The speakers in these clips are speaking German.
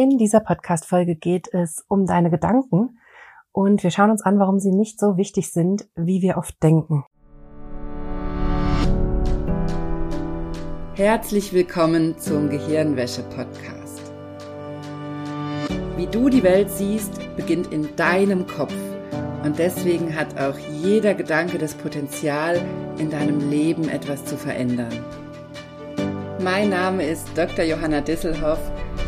In dieser Podcast-Folge geht es um deine Gedanken und wir schauen uns an, warum sie nicht so wichtig sind, wie wir oft denken. Herzlich willkommen zum Gehirnwäsche-Podcast. Wie du die Welt siehst, beginnt in deinem Kopf und deswegen hat auch jeder Gedanke das Potenzial, in deinem Leben etwas zu verändern. Mein Name ist Dr. Johanna Disselhoff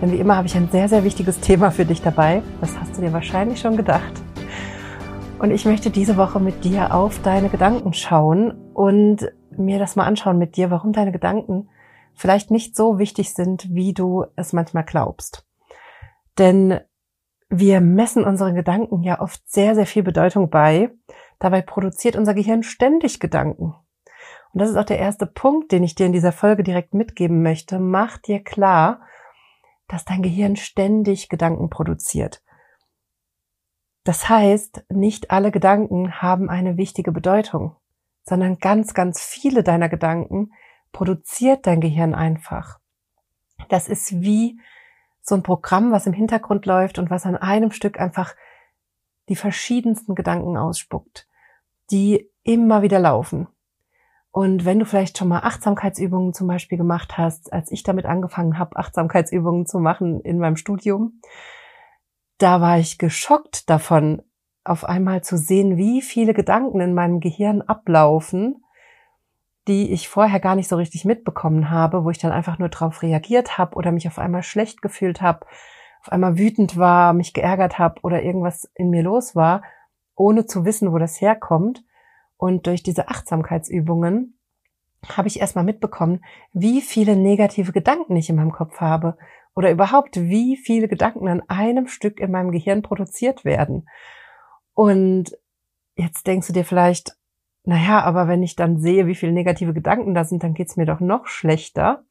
Denn wie immer habe ich ein sehr, sehr wichtiges Thema für dich dabei. Das hast du dir wahrscheinlich schon gedacht. Und ich möchte diese Woche mit dir auf deine Gedanken schauen und mir das mal anschauen mit dir, warum deine Gedanken vielleicht nicht so wichtig sind, wie du es manchmal glaubst. Denn wir messen unseren Gedanken ja oft sehr, sehr viel Bedeutung bei. Dabei produziert unser Gehirn ständig Gedanken. Und das ist auch der erste Punkt, den ich dir in dieser Folge direkt mitgeben möchte. Mach dir klar, dass dein Gehirn ständig Gedanken produziert. Das heißt, nicht alle Gedanken haben eine wichtige Bedeutung, sondern ganz, ganz viele deiner Gedanken produziert dein Gehirn einfach. Das ist wie so ein Programm, was im Hintergrund läuft und was an einem Stück einfach die verschiedensten Gedanken ausspuckt, die immer wieder laufen. Und wenn du vielleicht schon mal Achtsamkeitsübungen zum Beispiel gemacht hast, als ich damit angefangen habe, Achtsamkeitsübungen zu machen in meinem Studium, da war ich geschockt davon, auf einmal zu sehen, wie viele Gedanken in meinem Gehirn ablaufen, die ich vorher gar nicht so richtig mitbekommen habe, wo ich dann einfach nur drauf reagiert habe oder mich auf einmal schlecht gefühlt habe, auf einmal wütend war, mich geärgert habe oder irgendwas in mir los war, ohne zu wissen, wo das herkommt. Und durch diese Achtsamkeitsübungen habe ich erstmal mitbekommen, wie viele negative Gedanken ich in meinem Kopf habe oder überhaupt wie viele Gedanken an einem Stück in meinem Gehirn produziert werden. Und jetzt denkst du dir vielleicht, naja, aber wenn ich dann sehe, wie viele negative Gedanken da sind, dann geht's mir doch noch schlechter.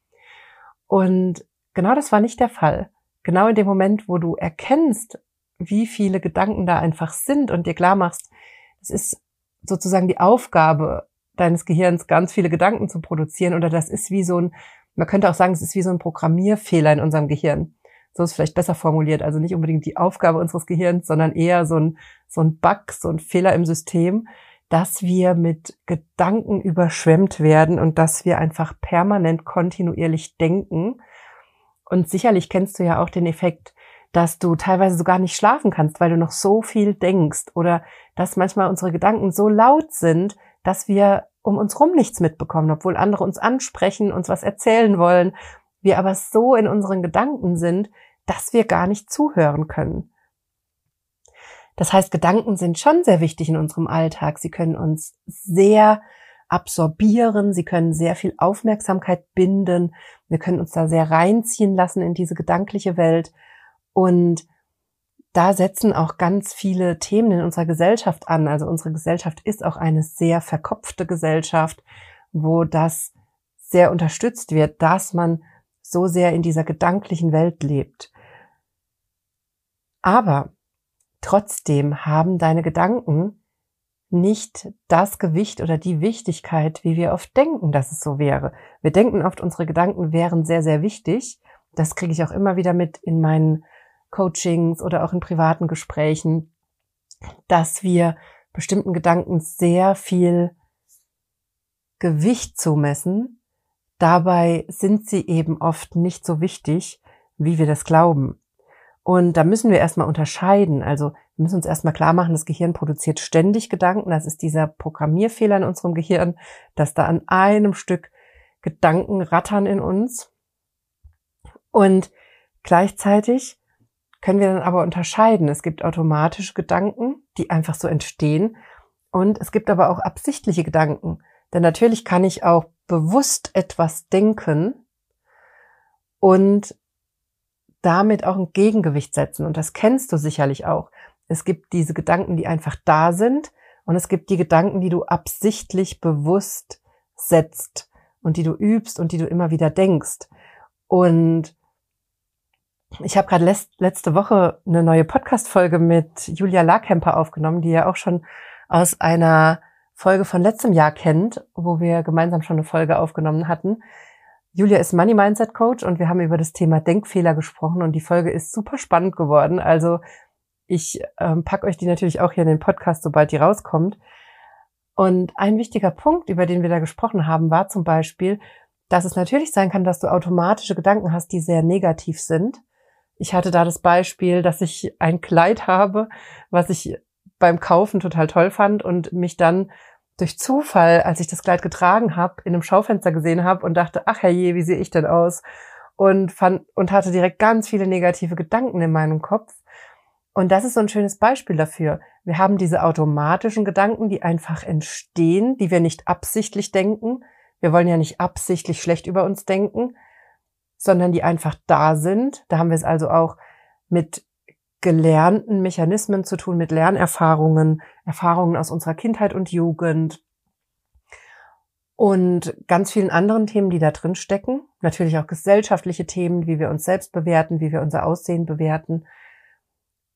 Und genau das war nicht der Fall. Genau in dem Moment, wo du erkennst, wie viele Gedanken da einfach sind und dir klar machst, es ist sozusagen die Aufgabe deines Gehirns, ganz viele Gedanken zu produzieren. Oder das ist wie so ein, man könnte auch sagen, es ist wie so ein Programmierfehler in unserem Gehirn. So ist vielleicht besser formuliert. Also nicht unbedingt die Aufgabe unseres Gehirns, sondern eher so ein, so ein Bug, so ein Fehler im System, dass wir mit Gedanken überschwemmt werden und dass wir einfach permanent kontinuierlich denken. Und sicherlich kennst du ja auch den Effekt, dass du teilweise sogar nicht schlafen kannst, weil du noch so viel denkst oder dass manchmal unsere Gedanken so laut sind, dass wir um uns rum nichts mitbekommen, obwohl andere uns ansprechen, uns was erzählen wollen, wir aber so in unseren Gedanken sind, dass wir gar nicht zuhören können. Das heißt, Gedanken sind schon sehr wichtig in unserem Alltag. Sie können uns sehr absorbieren, sie können sehr viel Aufmerksamkeit binden, wir können uns da sehr reinziehen lassen in diese gedankliche Welt und da setzen auch ganz viele Themen in unserer Gesellschaft an. Also unsere Gesellschaft ist auch eine sehr verkopfte Gesellschaft, wo das sehr unterstützt wird, dass man so sehr in dieser gedanklichen Welt lebt. Aber trotzdem haben deine Gedanken nicht das Gewicht oder die Wichtigkeit, wie wir oft denken, dass es so wäre. Wir denken oft, unsere Gedanken wären sehr, sehr wichtig. Das kriege ich auch immer wieder mit in meinen Coachings oder auch in privaten Gesprächen, dass wir bestimmten Gedanken sehr viel Gewicht zumessen. Dabei sind sie eben oft nicht so wichtig, wie wir das glauben. Und da müssen wir erstmal unterscheiden. Also wir müssen uns erstmal klar machen, das Gehirn produziert ständig Gedanken. Das ist dieser Programmierfehler in unserem Gehirn, dass da an einem Stück Gedanken rattern in uns. Und gleichzeitig können wir dann aber unterscheiden. Es gibt automatische Gedanken, die einfach so entstehen. Und es gibt aber auch absichtliche Gedanken. Denn natürlich kann ich auch bewusst etwas denken und damit auch ein Gegengewicht setzen. Und das kennst du sicherlich auch. Es gibt diese Gedanken, die einfach da sind. Und es gibt die Gedanken, die du absichtlich bewusst setzt und die du übst und die du immer wieder denkst. Und ich habe gerade letzte Woche eine neue Podcast-Folge mit Julia Larkemper aufgenommen, die ja auch schon aus einer Folge von letztem Jahr kennt, wo wir gemeinsam schon eine Folge aufgenommen hatten. Julia ist Money Mindset Coach und wir haben über das Thema Denkfehler gesprochen und die Folge ist super spannend geworden. Also ich ähm, pack euch die natürlich auch hier in den Podcast, sobald die rauskommt. Und ein wichtiger Punkt, über den wir da gesprochen haben, war zum Beispiel, dass es natürlich sein kann, dass du automatische Gedanken hast, die sehr negativ sind. Ich hatte da das Beispiel, dass ich ein Kleid habe, was ich beim Kaufen total toll fand und mich dann durch Zufall, als ich das Kleid getragen habe, in einem Schaufenster gesehen habe und dachte, ach herrje, wie sehe ich denn aus? Und fand und hatte direkt ganz viele negative Gedanken in meinem Kopf. Und das ist so ein schönes Beispiel dafür. Wir haben diese automatischen Gedanken, die einfach entstehen, die wir nicht absichtlich denken. Wir wollen ja nicht absichtlich schlecht über uns denken, sondern die einfach da sind. Da haben wir es also auch mit gelernten Mechanismen zu tun, mit Lernerfahrungen, Erfahrungen aus unserer Kindheit und Jugend und ganz vielen anderen Themen, die da drin stecken. Natürlich auch gesellschaftliche Themen, wie wir uns selbst bewerten, wie wir unser Aussehen bewerten.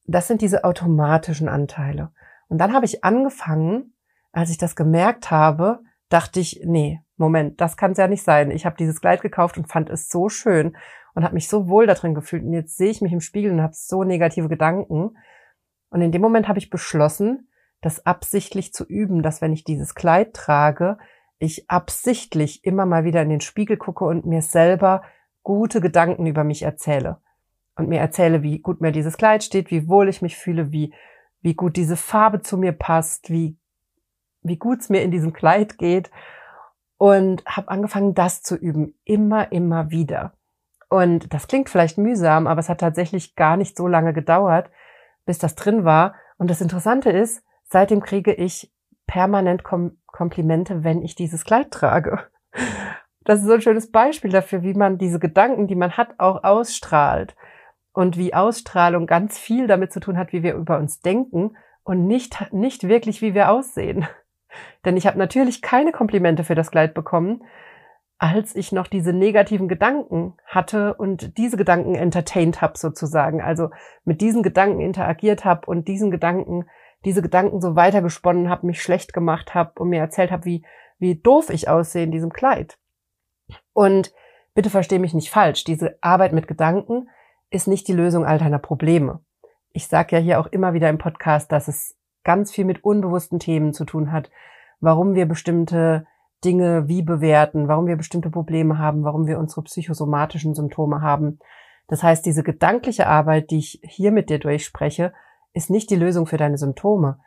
Das sind diese automatischen Anteile. Und dann habe ich angefangen, als ich das gemerkt habe, dachte ich, nee, Moment, das kann es ja nicht sein. Ich habe dieses Kleid gekauft und fand es so schön und habe mich so wohl da drin gefühlt. Und jetzt sehe ich mich im Spiegel und habe so negative Gedanken. Und in dem Moment habe ich beschlossen, das absichtlich zu üben, dass wenn ich dieses Kleid trage, ich absichtlich immer mal wieder in den Spiegel gucke und mir selber gute Gedanken über mich erzähle. Und mir erzähle, wie gut mir dieses Kleid steht, wie wohl ich mich fühle, wie, wie gut diese Farbe zu mir passt, wie, wie gut es mir in diesem Kleid geht. Und habe angefangen, das zu üben, immer, immer wieder. Und das klingt vielleicht mühsam, aber es hat tatsächlich gar nicht so lange gedauert, bis das drin war. Und das Interessante ist, seitdem kriege ich permanent Kom Komplimente, wenn ich dieses Kleid trage. Das ist so ein schönes Beispiel dafür, wie man diese Gedanken, die man hat, auch ausstrahlt. Und wie Ausstrahlung ganz viel damit zu tun hat, wie wir über uns denken und nicht, nicht wirklich, wie wir aussehen. Denn ich habe natürlich keine Komplimente für das Kleid bekommen, als ich noch diese negativen Gedanken hatte und diese Gedanken entertained habe sozusagen, also mit diesen Gedanken interagiert habe und diesen Gedanken, diese Gedanken so weitergesponnen habe, mich schlecht gemacht habe und mir erzählt habe, wie wie doof ich aussehe in diesem Kleid. Und bitte verstehe mich nicht falsch, diese Arbeit mit Gedanken ist nicht die Lösung all deiner Probleme. Ich sage ja hier auch immer wieder im Podcast, dass es ganz viel mit unbewussten Themen zu tun hat, warum wir bestimmte Dinge wie bewerten, warum wir bestimmte Probleme haben, warum wir unsere psychosomatischen Symptome haben. Das heißt, diese gedankliche Arbeit, die ich hier mit dir durchspreche, ist nicht die Lösung für deine Symptome.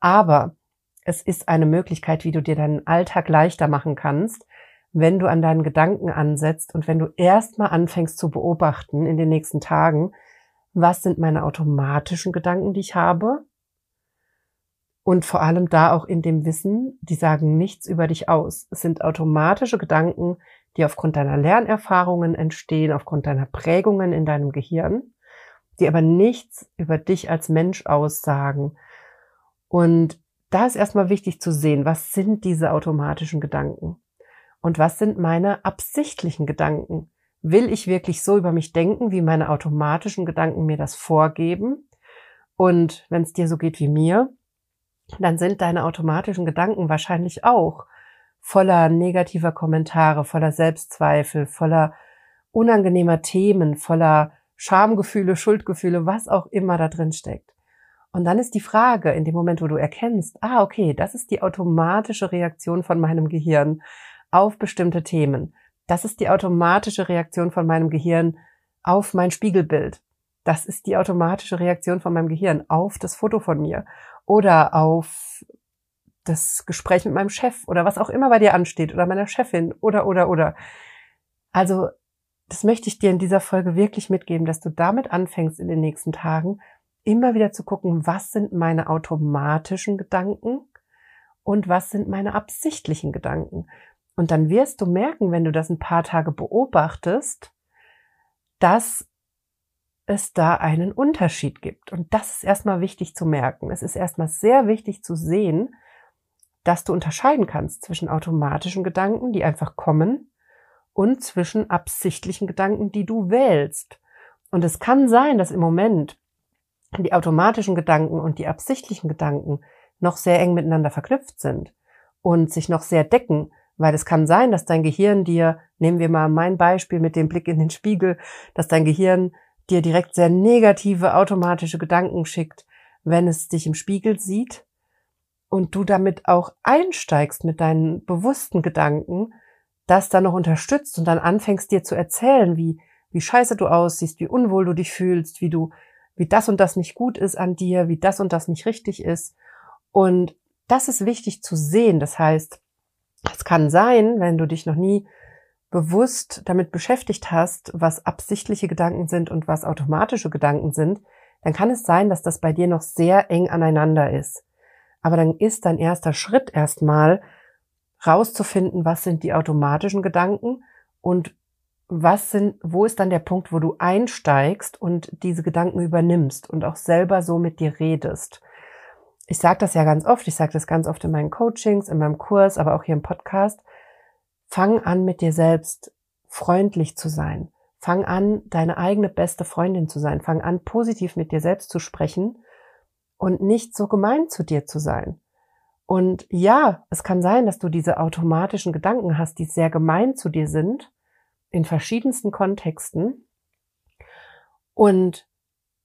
Aber es ist eine Möglichkeit, wie du dir deinen Alltag leichter machen kannst, wenn du an deinen Gedanken ansetzt und wenn du erstmal anfängst zu beobachten in den nächsten Tagen, was sind meine automatischen Gedanken, die ich habe? Und vor allem da auch in dem Wissen, die sagen nichts über dich aus. Es sind automatische Gedanken, die aufgrund deiner Lernerfahrungen entstehen, aufgrund deiner Prägungen in deinem Gehirn, die aber nichts über dich als Mensch aussagen. Und da ist erstmal wichtig zu sehen, was sind diese automatischen Gedanken? Und was sind meine absichtlichen Gedanken? Will ich wirklich so über mich denken, wie meine automatischen Gedanken mir das vorgeben? Und wenn es dir so geht wie mir, dann sind deine automatischen Gedanken wahrscheinlich auch voller negativer Kommentare, voller Selbstzweifel, voller unangenehmer Themen, voller Schamgefühle, Schuldgefühle, was auch immer da drin steckt. Und dann ist die Frage, in dem Moment, wo du erkennst, ah, okay, das ist die automatische Reaktion von meinem Gehirn auf bestimmte Themen. Das ist die automatische Reaktion von meinem Gehirn auf mein Spiegelbild. Das ist die automatische Reaktion von meinem Gehirn auf das Foto von mir oder auf das Gespräch mit meinem Chef oder was auch immer bei dir ansteht oder meiner Chefin oder, oder, oder. Also, das möchte ich dir in dieser Folge wirklich mitgeben, dass du damit anfängst in den nächsten Tagen, immer wieder zu gucken, was sind meine automatischen Gedanken und was sind meine absichtlichen Gedanken. Und dann wirst du merken, wenn du das ein paar Tage beobachtest, dass es da einen Unterschied gibt. Und das ist erstmal wichtig zu merken. Es ist erstmal sehr wichtig zu sehen, dass du unterscheiden kannst zwischen automatischen Gedanken, die einfach kommen, und zwischen absichtlichen Gedanken, die du wählst. Und es kann sein, dass im Moment die automatischen Gedanken und die absichtlichen Gedanken noch sehr eng miteinander verknüpft sind und sich noch sehr decken, weil es kann sein, dass dein Gehirn dir, nehmen wir mal mein Beispiel mit dem Blick in den Spiegel, dass dein Gehirn dir direkt sehr negative automatische Gedanken schickt, wenn es dich im Spiegel sieht und du damit auch einsteigst mit deinen bewussten Gedanken, das dann noch unterstützt und dann anfängst dir zu erzählen, wie, wie scheiße du aussiehst, wie unwohl du dich fühlst, wie du, wie das und das nicht gut ist an dir, wie das und das nicht richtig ist. Und das ist wichtig zu sehen. Das heißt, es kann sein, wenn du dich noch nie bewusst damit beschäftigt hast, was absichtliche Gedanken sind und was automatische Gedanken sind, dann kann es sein, dass das bei dir noch sehr eng aneinander ist. Aber dann ist dein erster Schritt erstmal rauszufinden, was sind die automatischen Gedanken und was sind, wo ist dann der Punkt, wo du einsteigst und diese Gedanken übernimmst und auch selber so mit dir redest. Ich sage das ja ganz oft, ich sage das ganz oft in meinen Coachings, in meinem Kurs, aber auch hier im Podcast. Fang an, mit dir selbst freundlich zu sein. Fang an, deine eigene beste Freundin zu sein. Fang an, positiv mit dir selbst zu sprechen und nicht so gemein zu dir zu sein. Und ja, es kann sein, dass du diese automatischen Gedanken hast, die sehr gemein zu dir sind, in verschiedensten Kontexten. Und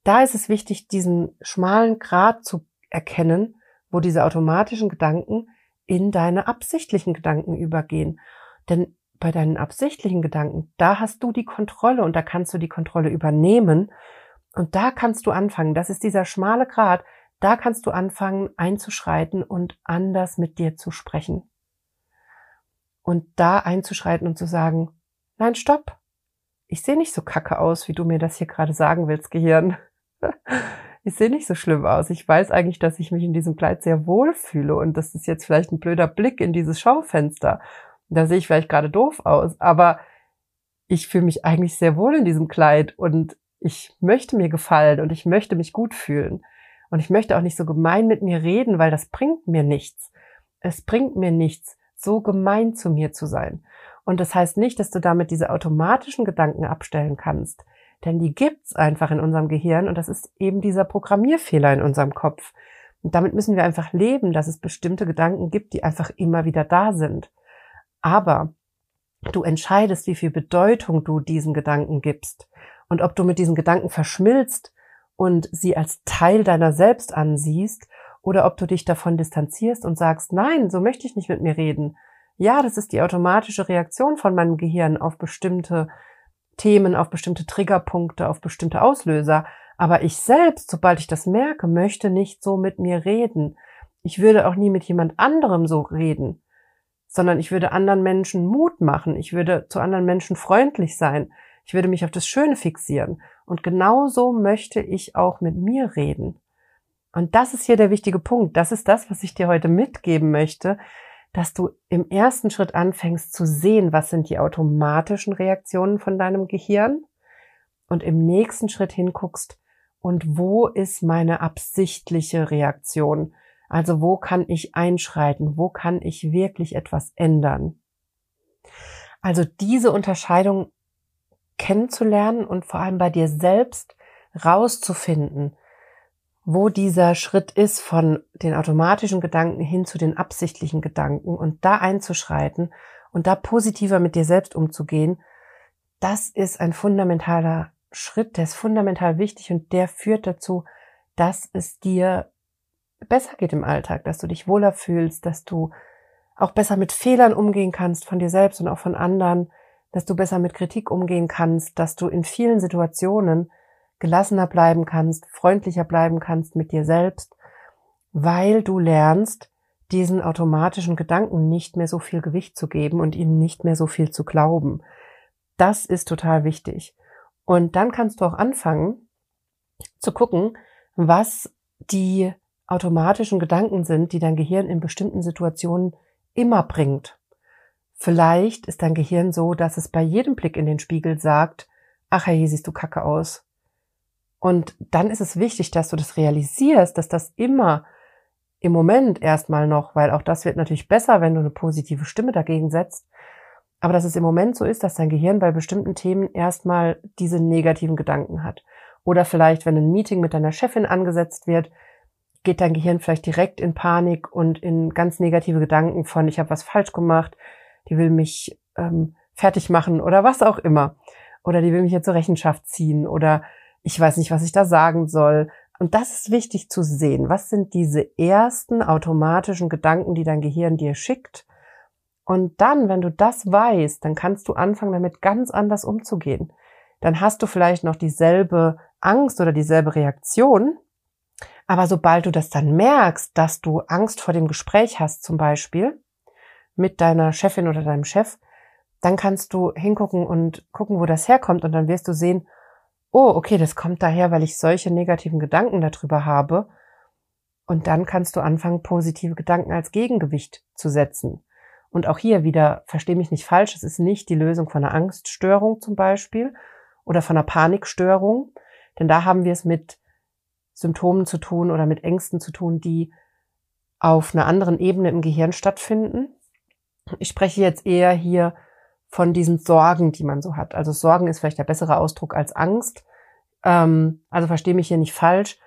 da ist es wichtig, diesen schmalen Grat zu erkennen, wo diese automatischen Gedanken in deine absichtlichen Gedanken übergehen. Denn bei deinen absichtlichen Gedanken, da hast du die Kontrolle und da kannst du die Kontrolle übernehmen und da kannst du anfangen. Das ist dieser schmale Grat. Da kannst du anfangen einzuschreiten und anders mit dir zu sprechen. Und da einzuschreiten und zu sagen, nein, stopp. Ich sehe nicht so kacke aus, wie du mir das hier gerade sagen willst, Gehirn. ich sehe nicht so schlimm aus. Ich weiß eigentlich, dass ich mich in diesem Kleid sehr wohl fühle und das ist jetzt vielleicht ein blöder Blick in dieses Schaufenster. Da sehe ich vielleicht gerade doof aus, aber ich fühle mich eigentlich sehr wohl in diesem Kleid und ich möchte mir gefallen und ich möchte mich gut fühlen. Und ich möchte auch nicht so gemein mit mir reden, weil das bringt mir nichts. Es bringt mir nichts, so gemein zu mir zu sein. Und das heißt nicht, dass du damit diese automatischen Gedanken abstellen kannst. Denn die gibt's einfach in unserem Gehirn und das ist eben dieser Programmierfehler in unserem Kopf. Und damit müssen wir einfach leben, dass es bestimmte Gedanken gibt, die einfach immer wieder da sind. Aber du entscheidest, wie viel Bedeutung du diesen Gedanken gibst und ob du mit diesen Gedanken verschmilzt und sie als Teil deiner selbst ansiehst oder ob du dich davon distanzierst und sagst, nein, so möchte ich nicht mit mir reden. Ja, das ist die automatische Reaktion von meinem Gehirn auf bestimmte Themen, auf bestimmte Triggerpunkte, auf bestimmte Auslöser. Aber ich selbst, sobald ich das merke, möchte nicht so mit mir reden. Ich würde auch nie mit jemand anderem so reden sondern ich würde anderen Menschen Mut machen, ich würde zu anderen Menschen freundlich sein, ich würde mich auf das Schöne fixieren. Und genauso möchte ich auch mit mir reden. Und das ist hier der wichtige Punkt. Das ist das, was ich dir heute mitgeben möchte, dass du im ersten Schritt anfängst zu sehen, was sind die automatischen Reaktionen von deinem Gehirn und im nächsten Schritt hinguckst, und wo ist meine absichtliche Reaktion? Also wo kann ich einschreiten? Wo kann ich wirklich etwas ändern? Also diese Unterscheidung kennenzulernen und vor allem bei dir selbst rauszufinden, wo dieser Schritt ist von den automatischen Gedanken hin zu den absichtlichen Gedanken und da einzuschreiten und da positiver mit dir selbst umzugehen, das ist ein fundamentaler Schritt, der ist fundamental wichtig und der führt dazu, dass es dir besser geht im Alltag, dass du dich wohler fühlst, dass du auch besser mit Fehlern umgehen kannst von dir selbst und auch von anderen, dass du besser mit Kritik umgehen kannst, dass du in vielen Situationen gelassener bleiben kannst, freundlicher bleiben kannst mit dir selbst, weil du lernst, diesen automatischen Gedanken nicht mehr so viel Gewicht zu geben und ihnen nicht mehr so viel zu glauben. Das ist total wichtig. Und dann kannst du auch anfangen zu gucken, was die automatischen Gedanken sind, die dein Gehirn in bestimmten Situationen immer bringt. Vielleicht ist dein Gehirn so, dass es bei jedem Blick in den Spiegel sagt, ach hey, siehst du kacke aus. Und dann ist es wichtig, dass du das realisierst, dass das immer im Moment erstmal noch, weil auch das wird natürlich besser, wenn du eine positive Stimme dagegen setzt, aber dass es im Moment so ist, dass dein Gehirn bei bestimmten Themen erstmal diese negativen Gedanken hat. Oder vielleicht, wenn ein Meeting mit deiner Chefin angesetzt wird, geht dein Gehirn vielleicht direkt in Panik und in ganz negative Gedanken von, ich habe was falsch gemacht, die will mich ähm, fertig machen oder was auch immer. Oder die will mich jetzt zur Rechenschaft ziehen oder ich weiß nicht, was ich da sagen soll. Und das ist wichtig zu sehen. Was sind diese ersten automatischen Gedanken, die dein Gehirn dir schickt? Und dann, wenn du das weißt, dann kannst du anfangen, damit ganz anders umzugehen. Dann hast du vielleicht noch dieselbe Angst oder dieselbe Reaktion. Aber sobald du das dann merkst, dass du Angst vor dem Gespräch hast, zum Beispiel mit deiner Chefin oder deinem Chef, dann kannst du hingucken und gucken, wo das herkommt. Und dann wirst du sehen, oh, okay, das kommt daher, weil ich solche negativen Gedanken darüber habe. Und dann kannst du anfangen, positive Gedanken als Gegengewicht zu setzen. Und auch hier wieder, verstehe mich nicht falsch, es ist nicht die Lösung von einer Angststörung zum Beispiel oder von einer Panikstörung, denn da haben wir es mit Symptomen zu tun oder mit Ängsten zu tun, die auf einer anderen Ebene im Gehirn stattfinden. Ich spreche jetzt eher hier von diesen Sorgen, die man so hat. Also Sorgen ist vielleicht der bessere Ausdruck als Angst. Ähm, also verstehe mich hier nicht falsch.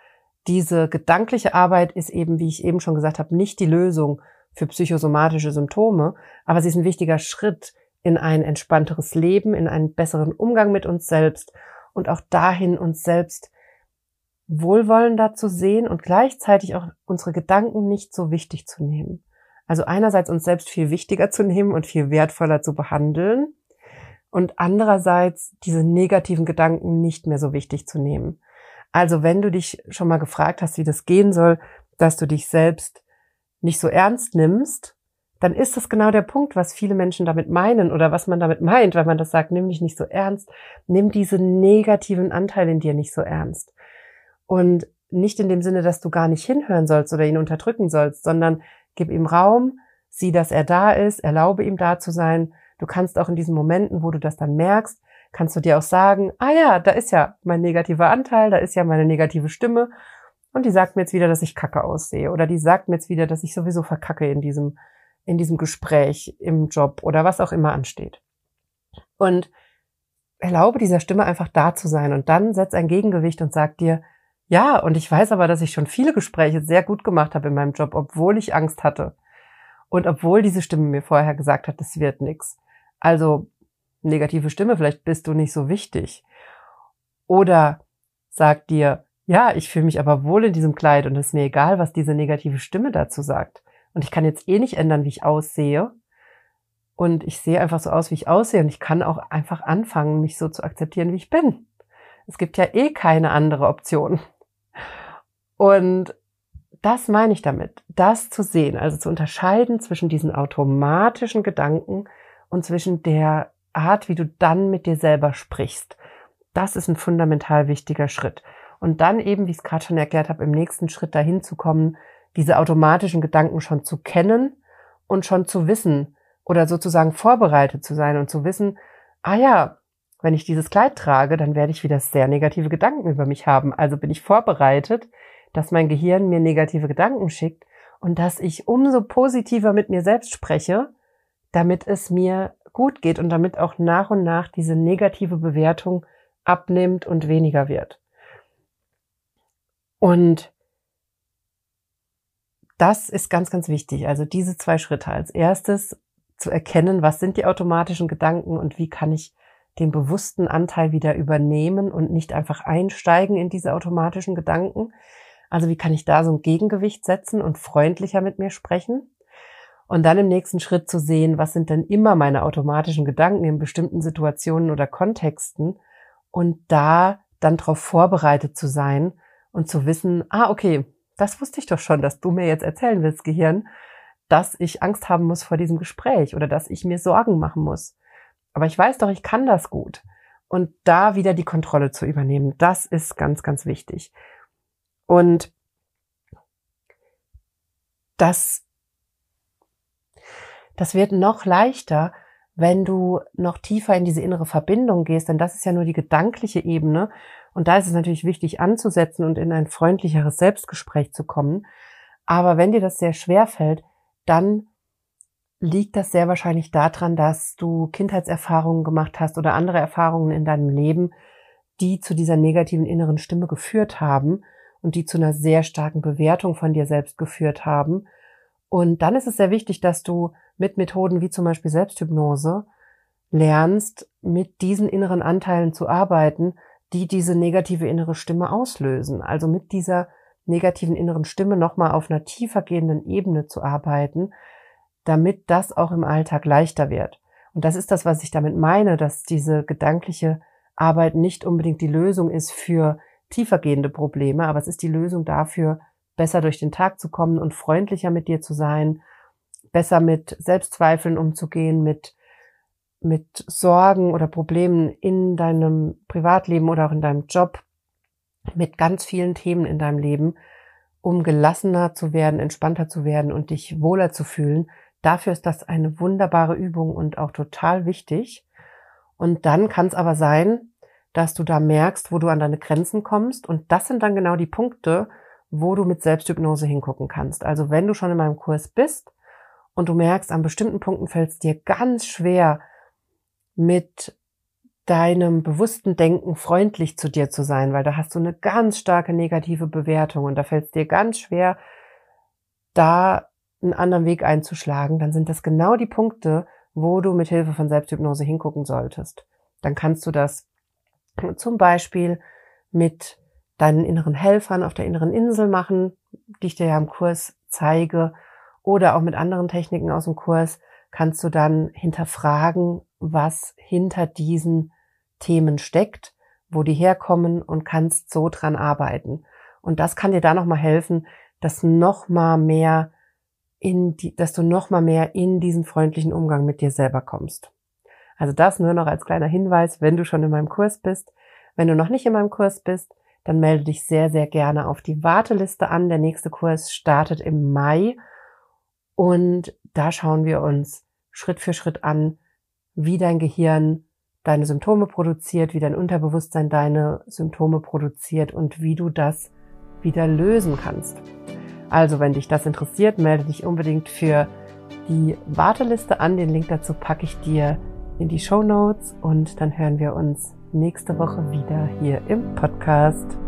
Diese gedankliche Arbeit ist eben, wie ich eben schon gesagt habe, nicht die Lösung für psychosomatische Symptome, aber sie ist ein wichtiger Schritt in ein entspannteres Leben, in einen besseren Umgang mit uns selbst und auch dahin, uns selbst wohlwollender zu sehen und gleichzeitig auch unsere Gedanken nicht so wichtig zu nehmen. Also einerseits uns selbst viel wichtiger zu nehmen und viel wertvoller zu behandeln und andererseits diese negativen Gedanken nicht mehr so wichtig zu nehmen. Also wenn du dich schon mal gefragt hast, wie das gehen soll, dass du dich selbst nicht so ernst nimmst, dann ist das genau der Punkt, was viele Menschen damit meinen oder was man damit meint, wenn man das sagt, nimm dich nicht so ernst, nimm diese negativen Anteile in dir nicht so ernst. Und nicht in dem Sinne, dass du gar nicht hinhören sollst oder ihn unterdrücken sollst, sondern Gib ihm Raum, sieh, dass er da ist, erlaube ihm da zu sein. Du kannst auch in diesen Momenten, wo du das dann merkst, kannst du dir auch sagen, ah ja, da ist ja mein negativer Anteil, da ist ja meine negative Stimme und die sagt mir jetzt wieder, dass ich kacke aussehe oder die sagt mir jetzt wieder, dass ich sowieso verkacke in diesem, in diesem Gespräch, im Job oder was auch immer ansteht. Und erlaube dieser Stimme einfach da zu sein und dann setz ein Gegengewicht und sag dir, ja, und ich weiß aber, dass ich schon viele Gespräche sehr gut gemacht habe in meinem Job, obwohl ich Angst hatte. Und obwohl diese Stimme mir vorher gesagt hat, das wird nix. Also negative Stimme, vielleicht bist du nicht so wichtig. Oder sagt dir, ja, ich fühle mich aber wohl in diesem Kleid und es ist mir egal, was diese negative Stimme dazu sagt. Und ich kann jetzt eh nicht ändern, wie ich aussehe. Und ich sehe einfach so aus, wie ich aussehe. Und ich kann auch einfach anfangen, mich so zu akzeptieren, wie ich bin. Es gibt ja eh keine andere Option. Und das meine ich damit, das zu sehen, also zu unterscheiden zwischen diesen automatischen Gedanken und zwischen der Art, wie du dann mit dir selber sprichst. Das ist ein fundamental wichtiger Schritt. Und dann eben, wie ich es gerade schon erklärt habe, im nächsten Schritt dahin zu kommen, diese automatischen Gedanken schon zu kennen und schon zu wissen oder sozusagen vorbereitet zu sein und zu wissen, ah ja, wenn ich dieses Kleid trage, dann werde ich wieder sehr negative Gedanken über mich haben. Also bin ich vorbereitet, dass mein Gehirn mir negative Gedanken schickt und dass ich umso positiver mit mir selbst spreche, damit es mir gut geht und damit auch nach und nach diese negative Bewertung abnimmt und weniger wird. Und das ist ganz, ganz wichtig. Also diese zwei Schritte. Als erstes zu erkennen, was sind die automatischen Gedanken und wie kann ich den bewussten Anteil wieder übernehmen und nicht einfach einsteigen in diese automatischen Gedanken. Also wie kann ich da so ein Gegengewicht setzen und freundlicher mit mir sprechen? Und dann im nächsten Schritt zu sehen, was sind denn immer meine automatischen Gedanken in bestimmten Situationen oder Kontexten und da dann darauf vorbereitet zu sein und zu wissen, ah, okay, das wusste ich doch schon, dass du mir jetzt erzählen willst, Gehirn, dass ich Angst haben muss vor diesem Gespräch oder dass ich mir Sorgen machen muss. Aber ich weiß doch, ich kann das gut. Und da wieder die Kontrolle zu übernehmen, das ist ganz, ganz wichtig. Und das, das wird noch leichter, wenn du noch tiefer in diese innere Verbindung gehst, denn das ist ja nur die gedankliche Ebene. Und da ist es natürlich wichtig anzusetzen und in ein freundlicheres Selbstgespräch zu kommen. Aber wenn dir das sehr schwer fällt, dann liegt das sehr wahrscheinlich daran, dass du Kindheitserfahrungen gemacht hast oder andere Erfahrungen in deinem Leben, die zu dieser negativen inneren Stimme geführt haben und die zu einer sehr starken Bewertung von dir selbst geführt haben. Und dann ist es sehr wichtig, dass du mit Methoden wie zum Beispiel Selbsthypnose lernst, mit diesen inneren Anteilen zu arbeiten, die diese negative innere Stimme auslösen. Also mit dieser negativen inneren Stimme nochmal auf einer tiefer gehenden Ebene zu arbeiten, damit das auch im Alltag leichter wird. Und das ist das, was ich damit meine, dass diese gedankliche Arbeit nicht unbedingt die Lösung ist für tiefergehende Probleme, aber es ist die Lösung dafür, besser durch den Tag zu kommen und freundlicher mit dir zu sein, besser mit Selbstzweifeln umzugehen, mit, mit Sorgen oder Problemen in deinem Privatleben oder auch in deinem Job, mit ganz vielen Themen in deinem Leben, um gelassener zu werden, entspannter zu werden und dich wohler zu fühlen. Dafür ist das eine wunderbare Übung und auch total wichtig. Und dann kann es aber sein, dass du da merkst, wo du an deine Grenzen kommst. Und das sind dann genau die Punkte, wo du mit Selbsthypnose hingucken kannst. Also wenn du schon in meinem Kurs bist und du merkst, an bestimmten Punkten fällt es dir ganz schwer, mit deinem bewussten Denken freundlich zu dir zu sein, weil da hast du eine ganz starke negative Bewertung und da fällt es dir ganz schwer, da einen anderen Weg einzuschlagen, dann sind das genau die Punkte, wo du mit Hilfe von Selbsthypnose hingucken solltest. Dann kannst du das zum Beispiel mit deinen inneren Helfern auf der inneren Insel machen, die ich dir ja im Kurs zeige, oder auch mit anderen Techniken aus dem Kurs kannst du dann hinterfragen, was hinter diesen Themen steckt, wo die herkommen und kannst so dran arbeiten. Und das kann dir da nochmal helfen, dass noch mal mehr in die, dass du noch mal mehr in diesen freundlichen Umgang mit dir selber kommst. Also das nur noch als kleiner Hinweis, wenn du schon in meinem Kurs bist. Wenn du noch nicht in meinem Kurs bist, dann melde dich sehr, sehr gerne auf die Warteliste an. Der nächste Kurs startet im Mai und da schauen wir uns Schritt für Schritt an, wie dein Gehirn deine Symptome produziert, wie dein Unterbewusstsein deine Symptome produziert und wie du das wieder lösen kannst. Also, wenn dich das interessiert, melde dich unbedingt für die Warteliste an. Den Link dazu packe ich dir in die Show Notes und dann hören wir uns nächste Woche wieder hier im Podcast.